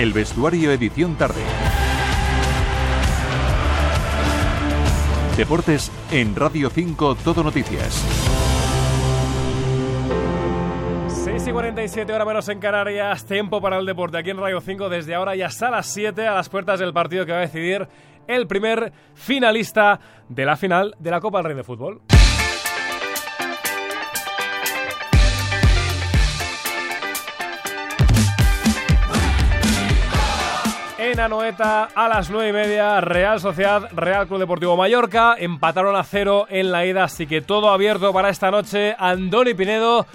El vestuario edición tarde. Deportes en Radio 5 Todo Noticias. 6 y 47 horas menos en Canarias, tiempo para el deporte aquí en Radio 5 desde ahora ya hasta las 7 a las puertas del partido que va a decidir el primer finalista de la final de la Copa del Rey de Fútbol. En Anoeta a las 9 y media, Real Sociedad, Real Club Deportivo Mallorca, empataron a cero en la ida, así que todo abierto para esta noche. Andoni Pinedo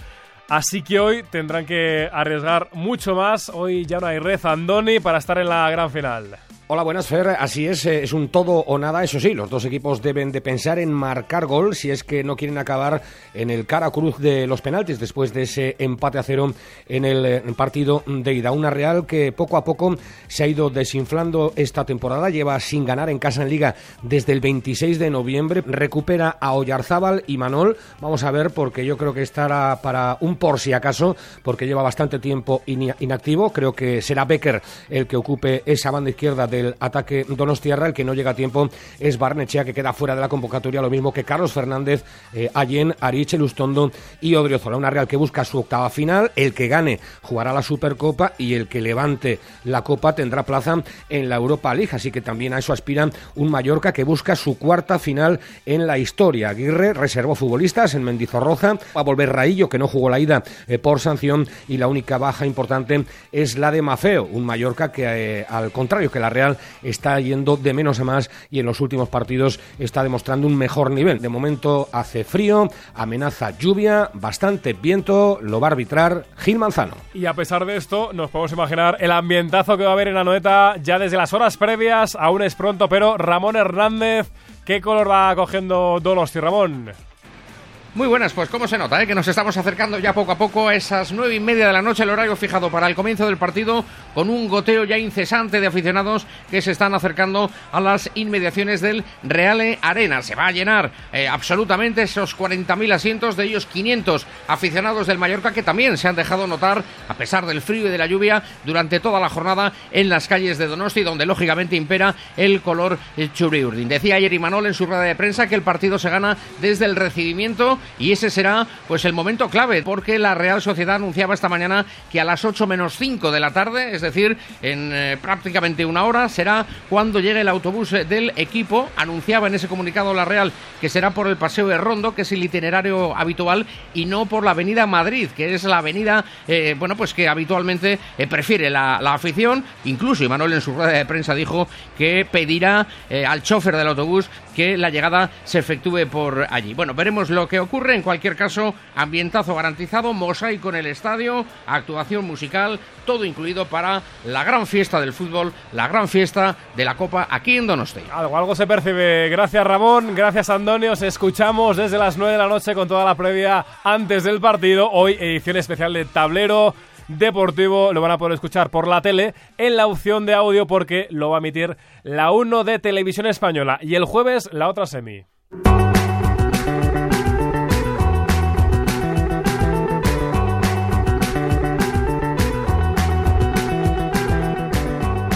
Así que hoy tendrán que arriesgar mucho más. Hoy ya no hay red Andoni para estar en la gran final. Hola, buenas Fer. Así es, eh, es un todo o nada. Eso sí, los dos equipos deben de pensar en marcar gol si es que no quieren acabar en el cara cruz de los penaltis después de ese empate a cero en el eh, partido de ida. Una Real que poco a poco se ha ido desinflando esta temporada. Lleva sin ganar en casa en Liga desde el 26 de noviembre. Recupera a Oyarzábal y Manol. Vamos a ver porque yo creo que estará para un por si acaso porque lleva bastante tiempo inactivo. Creo que será Becker el que ocupe esa banda izquierda del ataque Donostiarra. El que no llega a tiempo es Barnechea, que queda fuera de la convocatoria, lo mismo que Carlos Fernández, eh, Allen, Ariche, Lustondo y Odriozola. Una Real que busca su octava final. El que gane jugará la Supercopa y el que levante la Copa tendrá plaza en la Europa League. Así que también a eso aspira un Mallorca que busca su cuarta final en la historia. Aguirre reservó futbolistas en Mendizorroza. Va a volver Raillo, que no jugó la ida eh, por sanción. Y la única baja importante es la de Mafeo, un Mallorca que, eh, al contrario que la Real, está yendo de menos a más y en los últimos partidos está demostrando un mejor nivel. De momento hace frío, amenaza lluvia, bastante viento, lo va a arbitrar Gil Manzano. Y a pesar de esto, nos podemos imaginar el ambientazo que va a haber en la noeta ya desde las horas previas, aún es pronto, pero Ramón Hernández, ¿qué color va cogiendo Donosti, Ramón? Muy buenas, pues cómo se nota, ¿eh? que nos estamos acercando ya poco a poco a esas nueve y media de la noche, el horario fijado para el comienzo del partido, con un goteo ya incesante de aficionados que se están acercando a las inmediaciones del Reale Arena. Se va a llenar eh, absolutamente esos 40.000 asientos, de ellos 500 aficionados del Mallorca que también se han dejado notar, a pesar del frío y de la lluvia, durante toda la jornada en las calles de Donosti, donde lógicamente impera el color churiurdin. Decía ayer Imanol en su rueda de prensa que el partido se gana desde el recibimiento y ese será pues el momento clave porque la Real Sociedad anunciaba esta mañana que a las 8 menos 5 de la tarde, es decir, en eh, prácticamente una hora, será cuando llegue el autobús del equipo. Anunciaba en ese comunicado la Real que será por el Paseo de Rondo, que es el itinerario habitual, y no por la Avenida Madrid, que es la avenida, eh, bueno, pues que habitualmente eh, prefiere la, afición. Incluso Imanol en su rueda de prensa dijo que pedirá al chofer del autobús que la llegada se efectúe por allí. Bueno, veremos lo que ocurre. En cualquier caso, ambientazo garantizado, mosaico en el estadio, actuación musical, todo incluido para la gran fiesta del fútbol, la gran fiesta de la Copa aquí en Donosti. Algo, algo se percibe. Gracias Ramón, gracias Antonio. Os escuchamos desde las 9 de la noche con toda la previa antes del partido. Hoy edición especial de Tablero deportivo. Lo van a poder escuchar por la tele en la opción de audio porque lo va a emitir la 1 de Televisión Española y el jueves la otra semi.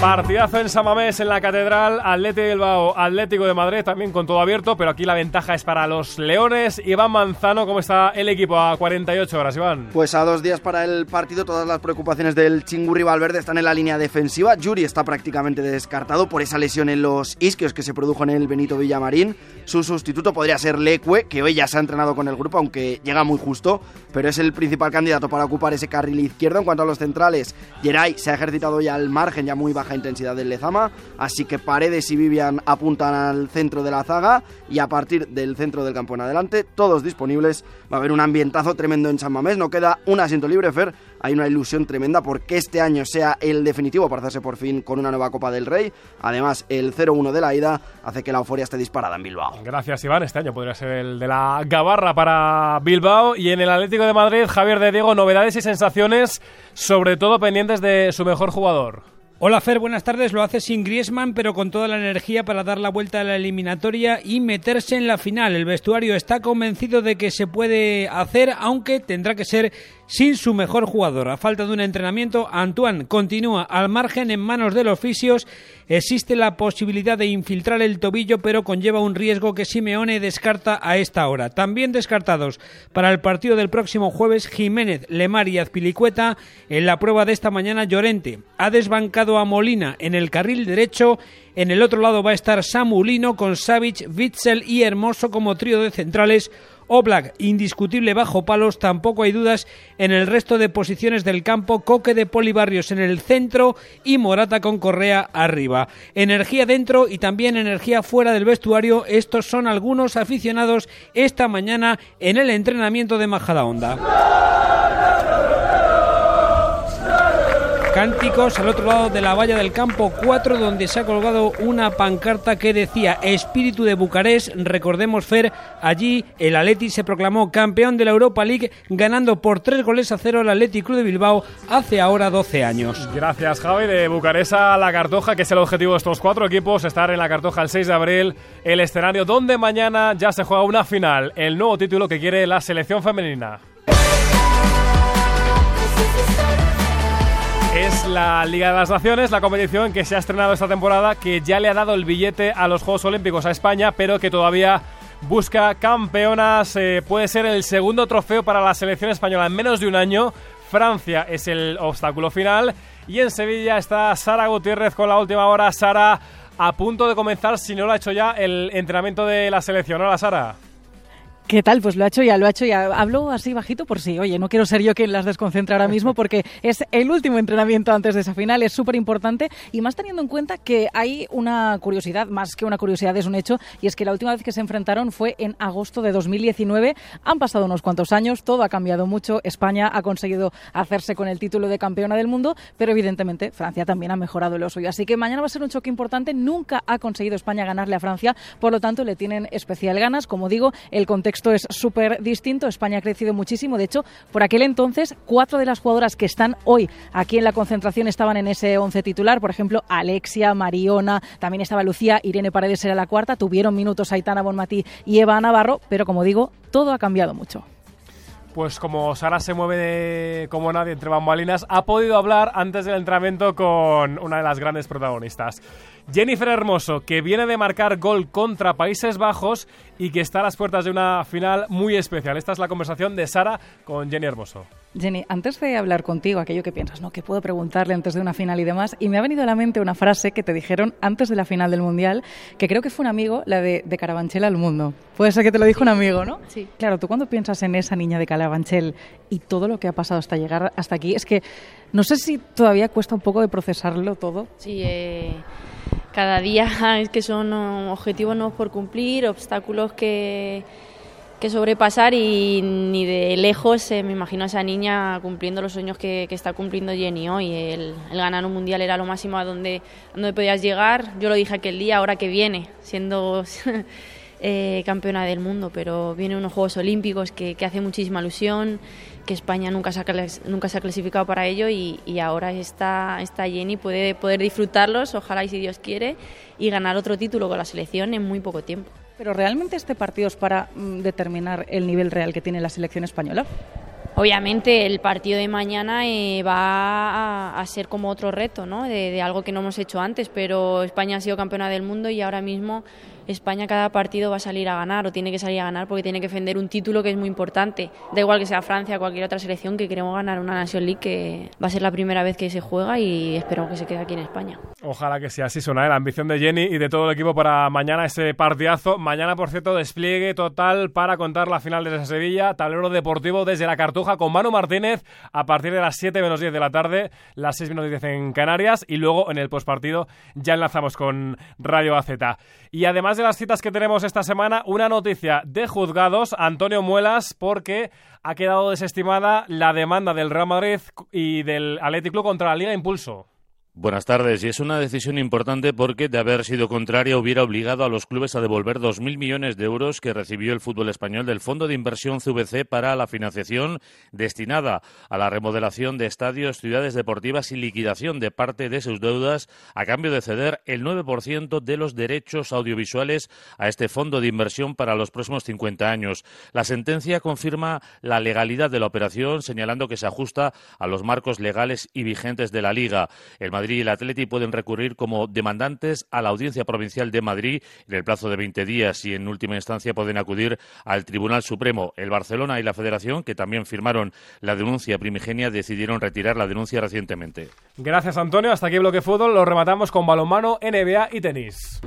Partidazo en Samamés, en la Catedral, Atlético de Bilbao, Atlético de Madrid, también con todo abierto, pero aquí la ventaja es para los Leones. Iván Manzano, ¿cómo está el equipo a 48 horas, Iván? Pues a dos días para el partido, todas las preocupaciones del Chingurri Valverde están en la línea defensiva. Yuri está prácticamente descartado por esa lesión en los isquios que se produjo en el Benito Villamarín. Su sustituto podría ser Leque, que hoy ya se ha entrenado con el grupo, aunque llega muy justo, pero es el principal candidato para ocupar ese carril izquierdo. En cuanto a los centrales, Geray se ha ejercitado ya al margen, ya muy bajo intensidad del Lezama, así que Paredes y Vivian apuntan al centro de la zaga y a partir del centro del campo en adelante, todos disponibles, va a haber un ambientazo tremendo en San Mamés, no queda un asiento libre, Fer, hay una ilusión tremenda porque este año sea el definitivo para hacerse por fin con una nueva Copa del Rey, además el 0-1 de la ida hace que la euforia esté disparada en Bilbao. Gracias Iván, este año podría ser el de la Gabarra para Bilbao. Y en el Atlético de Madrid, Javier de Diego, novedades y sensaciones, sobre todo pendientes de su mejor jugador. Hola Fer, buenas tardes. Lo hace sin Griezmann, pero con toda la energía para dar la vuelta a la eliminatoria y meterse en la final. El vestuario está convencido de que se puede hacer, aunque tendrá que ser sin su mejor jugador. A falta de un entrenamiento, Antoine continúa al margen en manos de los fisios. Existe la posibilidad de infiltrar el tobillo, pero conlleva un riesgo que Simeone descarta a esta hora. También descartados para el partido del próximo jueves Jiménez, Lemar y Azpilicueta. En la prueba de esta mañana, Llorente ha desbancado a Molina en el carril derecho. En el otro lado va a estar Samulino con Savic, Witzel y Hermoso como trío de centrales. Oblak, indiscutible bajo palos, tampoco hay dudas en el resto de posiciones del campo, Coque de Polibarrios en el centro y Morata con Correa arriba. Energía dentro y también energía fuera del vestuario, estos son algunos aficionados esta mañana en el entrenamiento de Majadahonda. Cánticos al otro lado de la valla del campo 4 donde se ha colgado una pancarta que decía Espíritu de Bucarest. Recordemos, Fer, allí el Atleti se proclamó campeón de la Europa League ganando por 3 goles a 0 al Atleti Club de Bilbao hace ahora 12 años. Gracias, Javi. De Bucarest a la Cartoja, que es el objetivo de estos cuatro equipos, estar en la Cartoja el 6 de abril, el escenario donde mañana ya se juega una final, el nuevo título que quiere la selección femenina. Es la Liga de las Naciones, la competición que se ha estrenado esta temporada, que ya le ha dado el billete a los Juegos Olímpicos a España, pero que todavía busca campeonas. Eh, puede ser el segundo trofeo para la selección española en menos de un año. Francia es el obstáculo final. Y en Sevilla está Sara Gutiérrez con la última hora. Sara a punto de comenzar, si no lo ha hecho ya, el entrenamiento de la selección. Hola, Sara. ¿Qué tal? Pues lo ha hecho ya, lo ha hecho ya. Hablo así bajito por sí. Oye, no quiero ser yo quien las desconcentre ahora mismo porque es el último entrenamiento antes de esa final, es súper importante y más teniendo en cuenta que hay una curiosidad, más que una curiosidad es un hecho, y es que la última vez que se enfrentaron fue en agosto de 2019. Han pasado unos cuantos años, todo ha cambiado mucho. España ha conseguido hacerse con el título de campeona del mundo, pero evidentemente Francia también ha mejorado lo suyo. Así que mañana va a ser un choque importante. Nunca ha conseguido España ganarle a Francia, por lo tanto le tienen especial ganas. Como digo, el contexto esto es súper distinto. España ha crecido muchísimo. De hecho, por aquel entonces, cuatro de las jugadoras que están hoy aquí en la concentración estaban en ese once titular. Por ejemplo, Alexia, Mariona, también estaba Lucía, Irene Paredes era la cuarta. Tuvieron minutos Aitana Bonmatí y Eva Navarro, pero como digo, todo ha cambiado mucho. Pues como Sara se mueve como nadie entre bambalinas, ha podido hablar antes del entrenamiento con una de las grandes protagonistas. Jennifer Hermoso, que viene de marcar gol contra Países Bajos y que está a las puertas de una final muy especial. Esta es la conversación de Sara con Jenny Hermoso. Jenny, antes de hablar contigo, aquello que piensas, ¿no? Que puedo preguntarle antes de una final y demás, y me ha venido a la mente una frase que te dijeron antes de la final del Mundial, que creo que fue un amigo, la de, de Carabanchel al mundo. Puede ser que te lo dijo un amigo, ¿no? Sí. Claro, tú cuando piensas en esa niña de Carabanchel y todo lo que ha pasado hasta llegar hasta aquí, es que no sé si todavía cuesta un poco de procesarlo todo. Sí, eh, cada día es que son objetivos nuevos por cumplir, obstáculos que, que sobrepasar y ni de lejos eh, me imagino a esa niña cumpliendo los sueños que, está cumpliendo Jenny hoy. El, el, ganar un mundial era lo máximo a donde, a donde podías llegar. Yo lo dije aquel día, ahora que viene, siendo eh, campeona del mundo, pero vienen unos Juegos Olímpicos que, que hace muchísima ilusión que España nunca se ha, nunca se ha clasificado para ello y, y ahora está, está Jenny puede poder disfrutarlos, ojalá y si Dios quiere, y ganar otro título con la selección en muy poco tiempo. Pero realmente este partido es para mm, determinar el nivel real que tiene la selección española. Obviamente el partido de mañana eh, va a, a, ser como otro reto, ¿no? De, de, algo que no hemos hecho antes, pero España ha sido campeona del mundo y ahora mismo España cada partido va a salir a ganar o tiene que salir a ganar porque tiene que defender un título que es muy importante. Da igual que sea Francia o cualquier otra selección que queremos ganar una Nation League que va a ser la primera vez que se juega y espero que se quede aquí en España. Ojalá que sea así, suena la ambición de Jenny y de todo el equipo para mañana ese partidazo. Mañana, por cierto, despliegue total para contar la final desde Sevilla, tablero deportivo desde la Cartuja con Manu Martínez a partir de las 7 menos 10 de la tarde, las 6 menos 10 en Canarias y luego en el postpartido ya enlazamos con Radio AZ. Y además de las citas que tenemos esta semana, una noticia de juzgados, Antonio Muelas, porque ha quedado desestimada la demanda del Real Madrid y del Athletic Club contra la Liga Impulso. Buenas tardes. Y es una decisión importante porque, de haber sido contraria, hubiera obligado a los clubes a devolver 2.000 millones de euros que recibió el fútbol español del Fondo de Inversión CVC para la financiación destinada a la remodelación de estadios, ciudades deportivas y liquidación de parte de sus deudas a cambio de ceder el 9% de los derechos audiovisuales a este fondo de inversión para los próximos 50 años. La sentencia confirma la legalidad de la operación, señalando que se ajusta a los marcos legales y vigentes de la Liga. El Madrid y el Atleti pueden recurrir como demandantes a la Audiencia Provincial de Madrid en el plazo de 20 días y en última instancia pueden acudir al Tribunal Supremo. El Barcelona y la Federación, que también firmaron la denuncia primigenia, decidieron retirar la denuncia recientemente. Gracias, Antonio. Hasta aquí Bloque Fútbol. Lo rematamos con balonmano, NBA y tenis.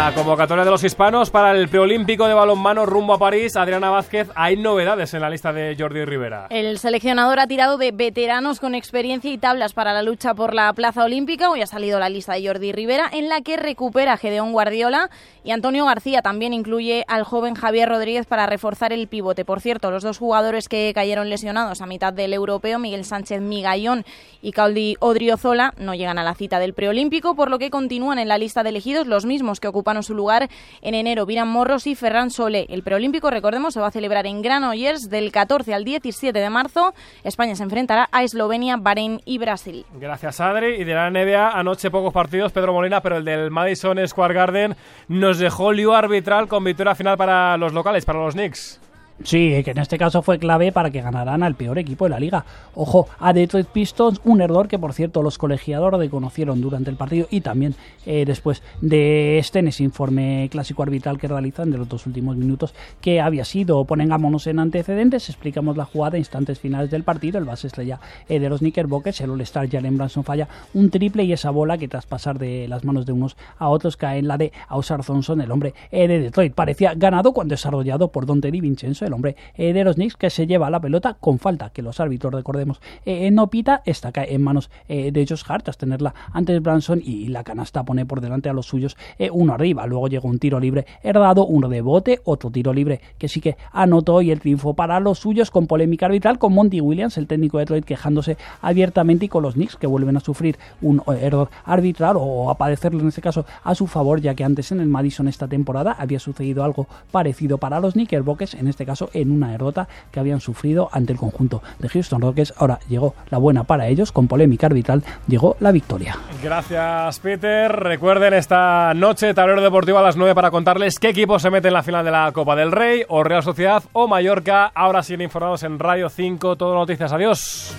La convocatoria de los hispanos para el preolímpico de balonmano rumbo a París, Adriana Vázquez, hay novedades en la lista de Jordi Rivera. El seleccionador ha tirado de veteranos con experiencia y tablas para la lucha por la plaza olímpica. Hoy ha salido la lista de Jordi Rivera, en la que recupera a Gedeón Guardiola y Antonio García. También incluye al joven Javier Rodríguez para reforzar el pivote. Por cierto, los dos jugadores que cayeron lesionados a mitad del europeo, Miguel Sánchez Migallón y Caudi Odriozola, no llegan a la cita del preolímpico, por lo que continúan en la lista de elegidos los mismos que ocuparon su lugar en enero, Viran Morros y Ferran Solé. El preolímpico, recordemos, se va a celebrar en Granollers del 14 al 17 de marzo. España se enfrentará a Eslovenia, Bahrein y Brasil. Gracias, Adri. Y de la NBA, anoche pocos partidos, Pedro Molina, pero el del Madison Square Garden nos dejó lío arbitral con victoria final para los locales, para los Knicks. Sí, que en este caso fue clave para que ganaran al peor equipo de la liga. Ojo, a Detroit Pistons, un error que por cierto los colegiadores reconocieron durante el partido y también eh, después de este en ese informe clásico arbitral que realizan de los dos últimos minutos que había sido. Pongámonos en antecedentes, explicamos la jugada instantes finales del partido. El base estrella eh, de los Knickerbockers, el All-Star Jalen Branson falla un triple y esa bola que tras pasar de las manos de unos a otros cae en la de Ausar Thompson, el hombre eh, de Detroit. Parecía ganado cuando desarrollado por Don Teddy Vincenzo, el hombre eh, de los Knicks que se lleva la pelota con falta, que los árbitros, recordemos, eh, no pita, está en manos eh, de Josh Hart, tras tenerla antes Branson y la canasta pone por delante a los suyos uno arriba. Luego llega un tiro libre herdado, uno de bote, otro tiro libre que sí que anotó y el triunfo para los suyos con polémica arbitral con Monty Williams, el técnico de Detroit, quejándose abiertamente y con los Knicks que vuelven a sufrir un error arbitral o a padecerlo en este caso a su favor, ya que antes en el Madison esta temporada había sucedido algo parecido para los Knickerbockers, en este en una derrota que habían sufrido ante el conjunto de Houston Rockets. Ahora llegó la buena para ellos, con polémica arbitral llegó la victoria. Gracias, Peter. Recuerden esta noche, tablero deportivo a las 9 para contarles qué equipo se mete en la final de la Copa del Rey, o Real Sociedad o Mallorca. Ahora siguen informados en Radio 5, todo noticias. Adiós.